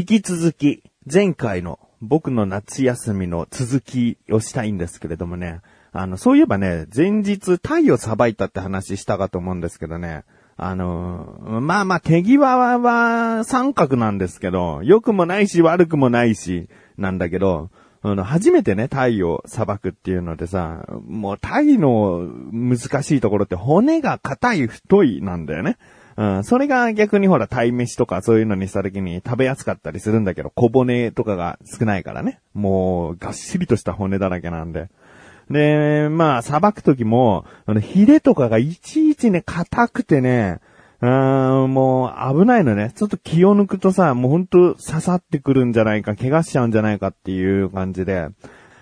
引き続き、前回の僕の夏休みの続きをしたいんですけれどもね。あの、そういえばね、前日タイをさばいたって話したかと思うんですけどね。あの、まあまあ手際は三角なんですけど、良くもないし悪くもないし、なんだけど、あの、初めてね、タイを裁くっていうのでさ、もうタイの難しいところって骨が硬い太いなんだよね。うん、それが逆にほら、鯛飯とかそういうのにした時に食べやすかったりするんだけど、小骨とかが少ないからね。もう、がっしりとした骨だらけなんで。で、まあ、裁く時も、あの、ヒレとかがいちいちね、硬くてね、うーん、もう危ないのね。ちょっと気を抜くとさ、もうほんと刺さってくるんじゃないか、怪我しちゃうんじゃないかっていう感じで。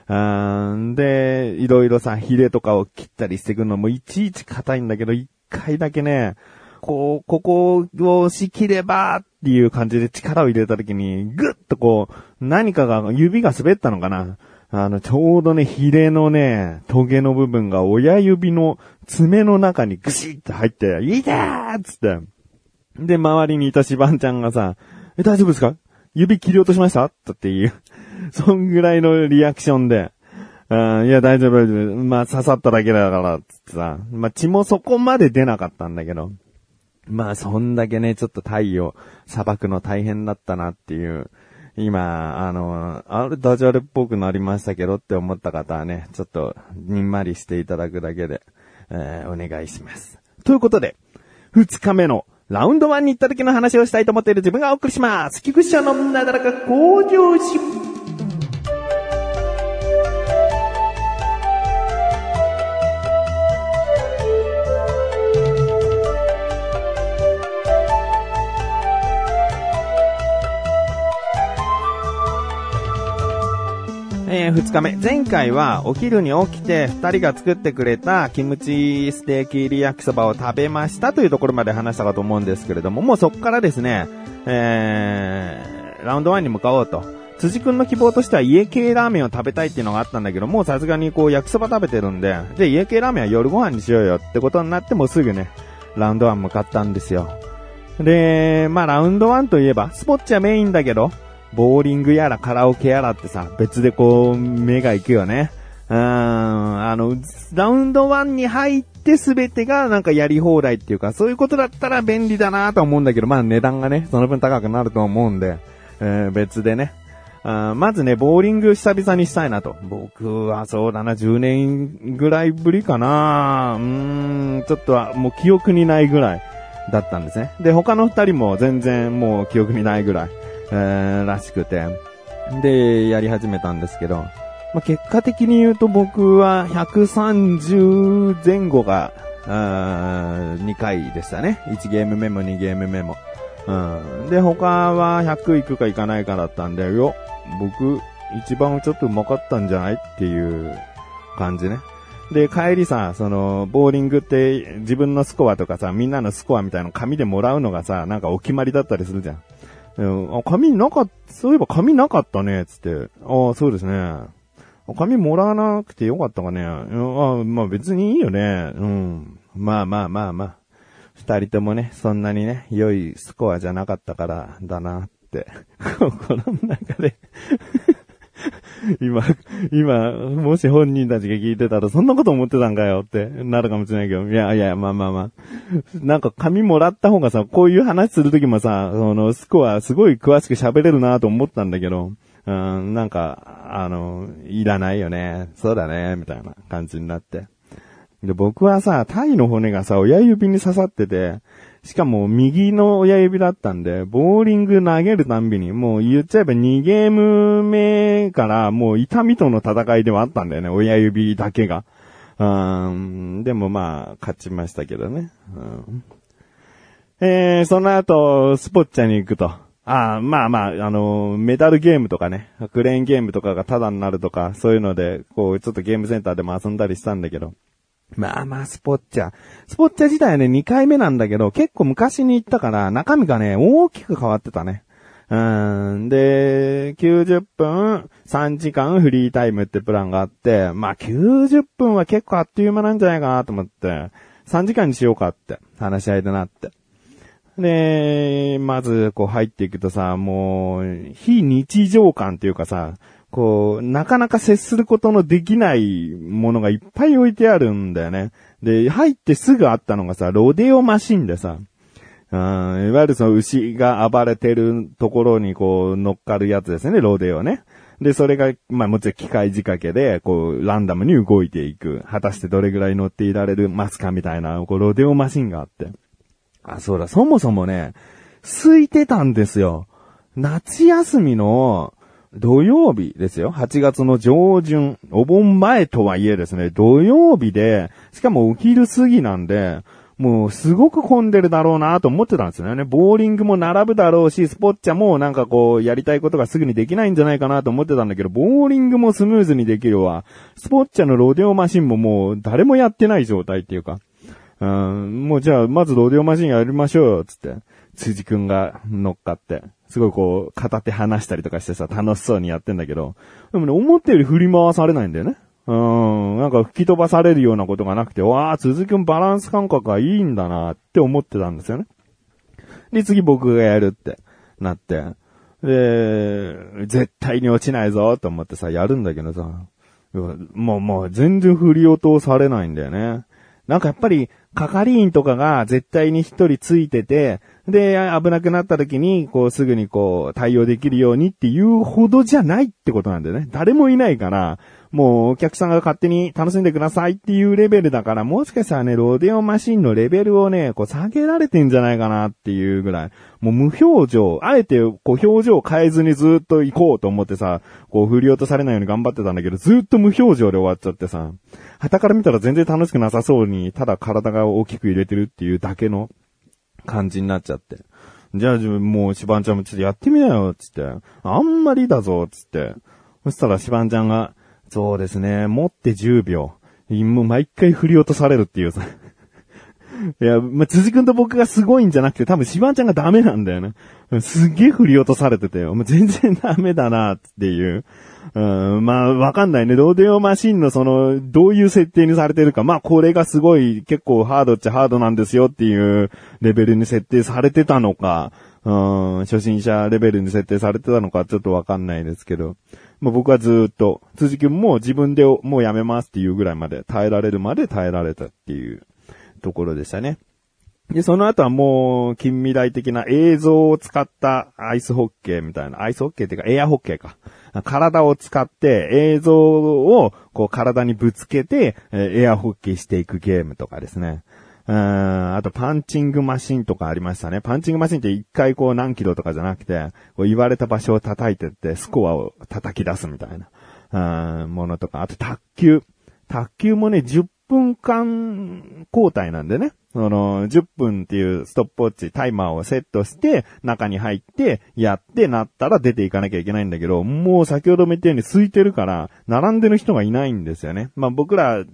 うん、で、いろいろさ、ヒレとかを切ったりしてくるのもいちいち硬いんだけど、一回だけね、こう、ここをしきればっていう感じで力を入れた時に、ぐっとこう、何かが、指が滑ったのかなあの、ちょうどね、ヒレのね、トゲの部分が親指の爪の中にぐしって入って、いてーっつって。で、周りにいたシバンちゃんがさ、え、大丈夫ですか？指切り落としました？っていう。そんぐらいのリアクションで。うん、いや、大丈夫、大丈夫。まあ、刺さっただけだから、つってさ。まあ、血もそこまで出なかったんだけど。まあ、そんだけね、ちょっと太陽、砂漠の大変だったなっていう。今、あの、あれ、ダジャレっぽくなりましたけどって思った方はね、ちょっと、にんまりしていただくだけで、えー、お願いします。ということで、二日目のラウンド1に行った時の話をしたいと思っている自分がお送りします。菊池社のなだらか向上心。2日目。前回はお昼に起きて2人が作ってくれたキムチステーキ入り焼きそばを食べましたというところまで話したかと思うんですけれども、もうそこからですね、えー、ラウンド1に向かおうと。辻くんの希望としては家系ラーメンを食べたいっていうのがあったんだけど、もうさすがにこう焼きそば食べてるんで、で、家系ラーメンは夜ご飯にしようよってことになってもすぐね、ラウンド1向かったんですよ。で、まあラウンド1といえば、スポッチはメインだけど、ボーリングやらカラオケやらってさ、別でこう、目が行くよね。うん、あの、ラウンド1に入って全てがなんかやり放題っていうか、そういうことだったら便利だなと思うんだけど、まあ値段がね、その分高くなると思うんで、えー、別でね。あまずね、ボーリング久々にしたいなと。僕はそうだな、10年ぐらいぶりかなうーん、ちょっとはもう記憶にないぐらいだったんですね。で、他の二人も全然もう記憶にないぐらい。えー、らしくて、で、やり始めたんですけど、まあ、結果的に言うと僕は130前後が、2回でしたね。1ゲーム目も2ゲーム目も。うん、で、他は100いくかいかないかだったんで、よ、僕、一番ちょっと上手かったんじゃないっていう感じね。で、帰りさ、その、ボーリングって自分のスコアとかさ、みんなのスコアみたいなの紙でもらうのがさ、なんかお決まりだったりするじゃん。あ、紙なかった、そういえば紙なかったね、つって。ああ、そうですね。紙もらわなくてよかったかね。あまあ別にいいよね。うん。まあまあまあまあ。二人ともね、そんなにね、良いスコアじゃなかったからだなって。心の中で 今、今、もし本人たちが聞いてたら、そんなこと思ってたんかよってなるかもしれないけど、いやいや、まあまあまあ。なんか紙もらった方がさ、こういう話するときもさ、その、スコアすごい詳しく喋れるなと思ったんだけど、うん、なんか、あの、いらないよね。そうだね、みたいな感じになって。で、僕はさ、タイの骨がさ、親指に刺さってて、しかも右の親指だったんで、ボーリング投げるたんびに、もう言っちゃえば2ゲーム目からもう痛みとの戦いではあったんだよね、親指だけが。うん、でもまあ、勝ちましたけどね。うん、えー、その後、スポッチャに行くと。ああ、まあまあ、あのメダルゲームとかね、クレーンゲームとかがタダになるとか、そういうので、こう、ちょっとゲームセンターでも遊んだりしたんだけど。まあまあ、スポッチャ。スポッチャ自体はね、2回目なんだけど、結構昔に行ったから、中身がね、大きく変わってたね。うん。で、90分、3時間フリータイムってプランがあって、まあ90分は結構あっという間なんじゃないかなと思って、3時間にしようかって話し合いでなって。で、まず、こう入っていくとさ、もう、非日常感っていうかさ、こう、なかなか接することのできないものがいっぱい置いてあるんだよね。で、入ってすぐあったのがさ、ロデオマシンでさ、うん、いわゆるその牛が暴れてるところにこう乗っかるやつですね、ロデオね。で、それが、まあもちろん機械仕掛けで、こう、ランダムに動いていく。果たしてどれぐらい乗っていられるますかみたいな、こう、ロデオマシンがあって。あ、そうだ、そもそもね、空いてたんですよ。夏休みの土曜日ですよ。8月の上旬、お盆前とはいえですね、土曜日で、しかもお昼過ぎなんで、もうすごく混んでるだろうなと思ってたんですよね。ボーリングも並ぶだろうし、スポッチャもなんかこう、やりたいことがすぐにできないんじゃないかなと思ってたんだけど、ボーリングもスムーズにできるわ。スポッチャのロデオマシンももう誰もやってない状態っていうか。うん、もうじゃあ、まずロデオマシンやりましょうよ、つって。辻くんが乗っかって。すごいこう、片手離したりとかしてさ、楽しそうにやってんだけど、でもね、思ったより振り回されないんだよね。うん、なんか吹き飛ばされるようなことがなくて、わあ、鈴木くんバランス感覚がいいんだなって思ってたんですよね。で、次僕がやるってなって、で、絶対に落ちないぞと思ってさ、やるんだけどさ、もうもう全然振り落とされないんだよね。なんかやっぱり、係員とかが絶対に一人ついてて、で、危なくなった時に、こうすぐにこう対応できるようにっていうほどじゃないってことなんだよね。誰もいないから、もうお客さんが勝手に楽しんでくださいっていうレベルだから、もしかしたらね、ロデオマシンのレベルをね、こう下げられてんじゃないかなっていうぐらい、もう無表情、あえてこう表情を変えずにずっと行こうと思ってさ、こう振り落とされないように頑張ってたんだけど、ずっと無表情で終わっちゃってさ、旗から見たら全然楽しくなさそうに、ただ体が大きく入れてるっていうだけの感じになっちゃって。じゃあ自分、もう、シバンちゃんもちょっとやってみなよ、つって。あんまりだぞ、つって。そしたらシバンちゃんが、そうですね。持って10秒。もう毎回振り落とされるっていうさ。いや、まあ、辻君と僕がすごいんじゃなくて、多分シバンちゃんがダメなんだよね。すげえ振り落とされててよ。もう全然ダメだな、っていう。うん、まあ、わかんないね。ローデオマシンのその、どういう設定にされてるか。まあ、これがすごい、結構ハードっちゃハードなんですよっていうレベルに設定されてたのか。うん、初心者レベルに設定されてたのかちょっとわかんないですけど。まあ、僕はずっと、辻君も自分でもうやめますっていうぐらいまで、耐えられるまで耐えられたっていうところでしたね。で、その後はもう、近未来的な映像を使ったアイスホッケーみたいな、アイスホッケーっていうかエアホッケーか。体を使って映像をこう体にぶつけて、エアホッケーしていくゲームとかですね。うん、あとパンチングマシンとかありましたね。パンチングマシンって一回こう何キロとかじゃなくて、こう言われた場所を叩いてってスコアを叩き出すみたいな、うん、ものとか。あと卓球。卓球もね、10分間交代なんでね。その、10分っていうストップウォッチ、タイマーをセットして、中に入って、やってなったら出ていかなきゃいけないんだけど、もう先ほども言ったように空いてるから、並んでる人がいないんですよね。まあ僕ら、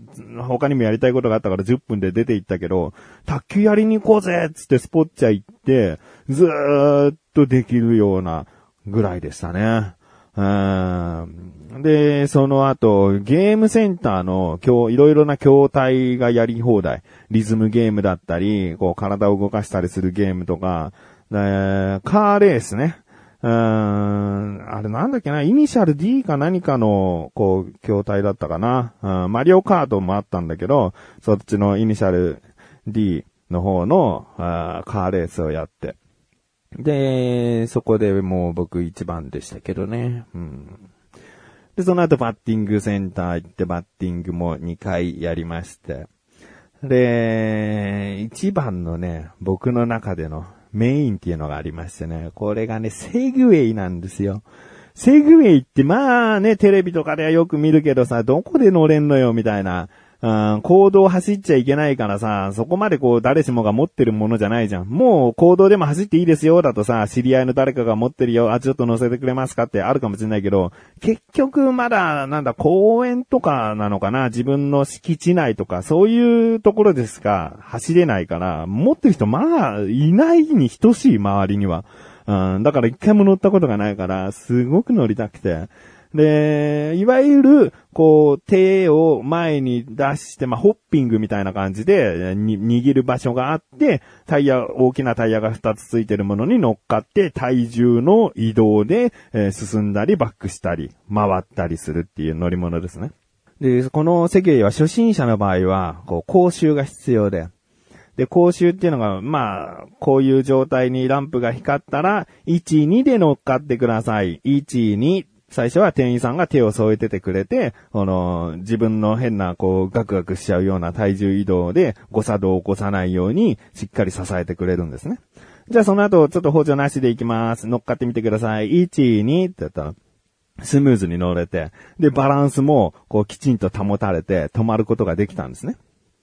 他にもやりたいことがあったから10分で出て行ったけど、卓球やりに行こうぜつってスポッチャ行って、ずーっとできるようなぐらいでしたね。で、その後、ゲームセンターの今日いろいろな筐体がやり放題。リズムゲームだったり、こう体を動かしたりするゲームとか、カーレースね。うん、あれなんだっけな、イニシャル D か何かの、こう、筐体だったかな。うん、マリオカートもあったんだけど、そっちのイニシャル D の方のーカーレースをやって。で、そこでもう僕一番でしたけどね。うん。で、その後バッティングセンター行ってバッティングも2回やりまして。で、一番のね、僕の中でのメインっていうのがありましてね、これがね、セグウェイなんですよ。セグウェイってまあね、テレビとかではよく見るけどさ、どこで乗れんのよ、みたいな。うん、行動走っちゃいけないからさ、そこまでこう誰しもが持ってるものじゃないじゃん。もう行動でも走っていいですよだとさ、知り合いの誰かが持ってるよ、あ、ちょっと乗せてくれますかってあるかもしれないけど、結局まだ、なんだ、公園とかなのかな自分の敷地内とか、そういうところですか走れないから、持ってる人まあ、いないに等しい周りには。うん、だから一回も乗ったことがないから、すごく乗りたくて。で、いわゆる、こう、手を前に出して、まあ、ホッピングみたいな感じで、握る場所があって、タイヤ、大きなタイヤが2つついてるものに乗っかって、体重の移動で、えー、進んだり、バックしたり、回ったりするっていう乗り物ですね。で、このセグウェイは初心者の場合は、こう、講習が必要で、で、講習っていうのが、まあ、こういう状態にランプが光ったら、1、2で乗っかってください。1、2、最初は店員さんが手を添えててくれて、この、自分の変な、こう、ガクガクしちゃうような体重移動で誤作動を起こさないように、しっかり支えてくれるんですね。じゃあその後、ちょっと補助なしでいきます。乗っかってみてください。1、2ってやったら、スムーズに乗れて、で、バランスも、こう、きちんと保たれて、止まることができたんですね。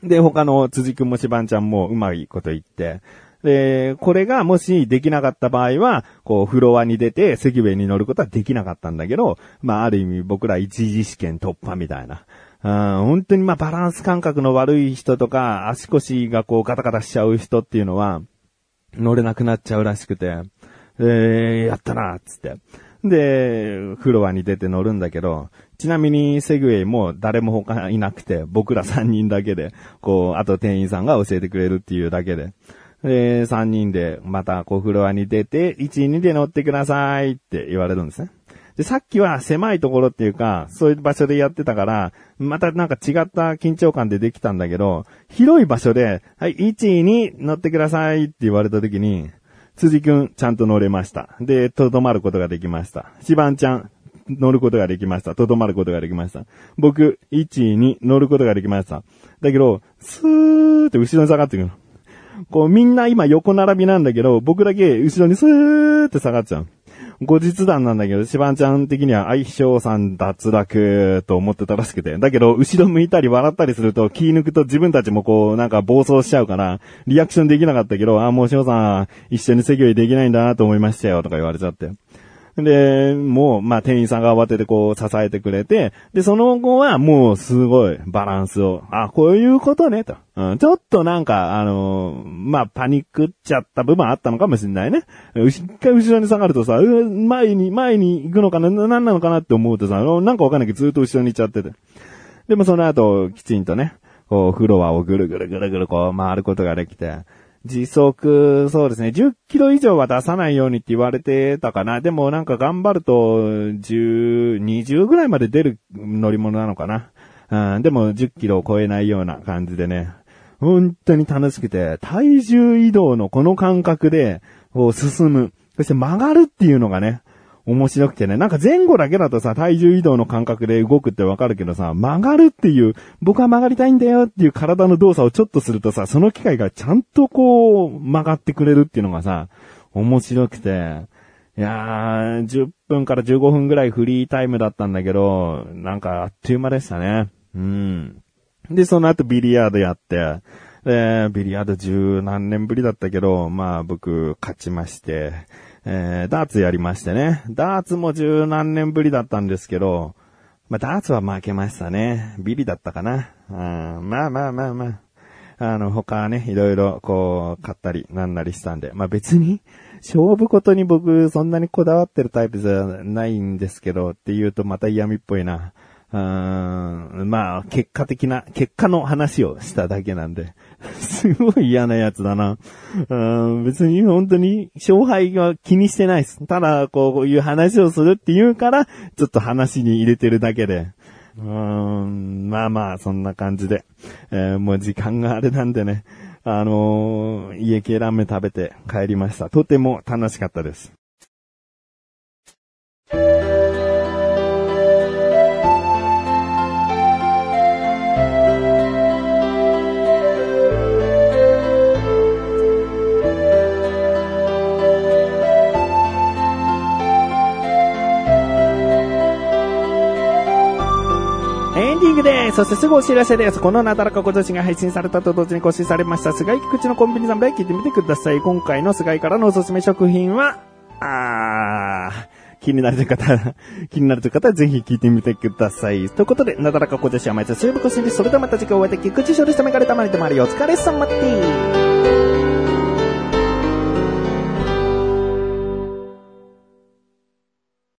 で、他の辻くんもしばんちゃんもうまいこと言って、で、これがもしできなかった場合は、こう、フロアに出て、セグウェイに乗ることはできなかったんだけど、まあ、ある意味僕ら一次試験突破みたいな。うん、本当にまあ、バランス感覚の悪い人とか、足腰がこう、ガタガタしちゃう人っていうのは、乗れなくなっちゃうらしくて、えー、やったな、つって。で、フロアに出て乗るんだけど、ちなみにセグウェイも誰も他いなくて、僕ら3人だけで、こう、あと店員さんが教えてくれるっていうだけで。で、3人でまたこうフロアに出て、1、2で乗ってくださいって言われるんですね。で、さっきは狭いところっていうか、そういう場所でやってたから、またなんか違った緊張感でできたんだけど、広い場所で、はい、1、2乗ってくださいって言われた時に、辻くんちゃんと乗れました。で、とどまることができました。シバンちゃん乗ることができました。とどまることができました。僕、1、2乗ることができました。だけど、スーって後ろに下がってくる。こうみんな今横並びなんだけど、僕だけ後ろにスーって下がっちゃう。後日談なんだけど、シバンちゃん的には相性さん脱落と思ってたらしくて。だけど、後ろ向いたり笑ったりすると気抜くと自分たちもこう、なんか暴走しちゃうから、リアクションできなかったけど、あ、もう翔さん、一緒に席をできないんだなと思いましたよ、とか言われちゃって。で、もう、まあ、店員さんが慌ててこう支えてくれて、で、その後はもうすごいバランスを、あ、こういうことね、と。うん、ちょっとなんか、あのー、まあ、パニックっちゃった部分あったのかもしれないね。一回後ろに下がるとさ、前に、前に行くのかな、何なのかなって思うとさ、なんかわかんないけどずっと後ろに行っちゃってて。でもその後、きちんとね、こう、フロアをぐるぐるぐるぐるこう回ることができて、時速、そうですね、10キロ以上は出さないようにって言われてたかな。でもなんか頑張ると、10、20ぐらいまで出る乗り物なのかな。うん、でも10キロを超えないような感じでね。本当に楽しくて、体重移動のこの感覚で、こう進む。そして曲がるっていうのがね、面白くてね、なんか前後だけだとさ、体重移動の感覚で動くってわかるけどさ、曲がるっていう、僕は曲がりたいんだよっていう体の動作をちょっとするとさ、その機械がちゃんとこう、曲がってくれるっていうのがさ、面白くて、いやー、10分から15分ぐらいフリータイムだったんだけど、なんかあっという間でしたね。うん。で、その後ビリヤードやって、で、ビリヤード十何年ぶりだったけど、まあ僕勝ちまして、えー、ダーツやりましてね。ダーツも十何年ぶりだったんですけど、まあ、ダーツは負けましたね。ビリだったかな。うん、まあまあまあまあ。あの、他はね、いろいろこう、買ったりなんなりしたんで。まあ別に、勝負ことに僕そんなにこだわってるタイプじゃないんですけど、って言うとまた嫌味っぽいな。うん、まあ、結果的な、結果の話をしただけなんで。すごい嫌なやつだな。うん、別に本当に勝敗は気にしてないです。ただ、こういう話をするって言うから、ちょっと話に入れてるだけで。うん、まあまあ、そんな感じで。えー、もう時間があれなんでね。あのー、家系ラーメン食べて帰りました。とても楽しかったです。エンディングです。そしてすぐお知らせです。このなだらか小女子が配信されたと同時に更新されました、菅井菊池のコンビニ侍聞いてみてください。今回の菅井からのおすすめ食品は、あー、気になるという方、気になるという方はぜひ聞いてみてください。ということで、なだらか小女子は毎日水曜日更新です。それではまた次回お会いでき、菊池処理したメガネたまりでもある。お疲れ様です。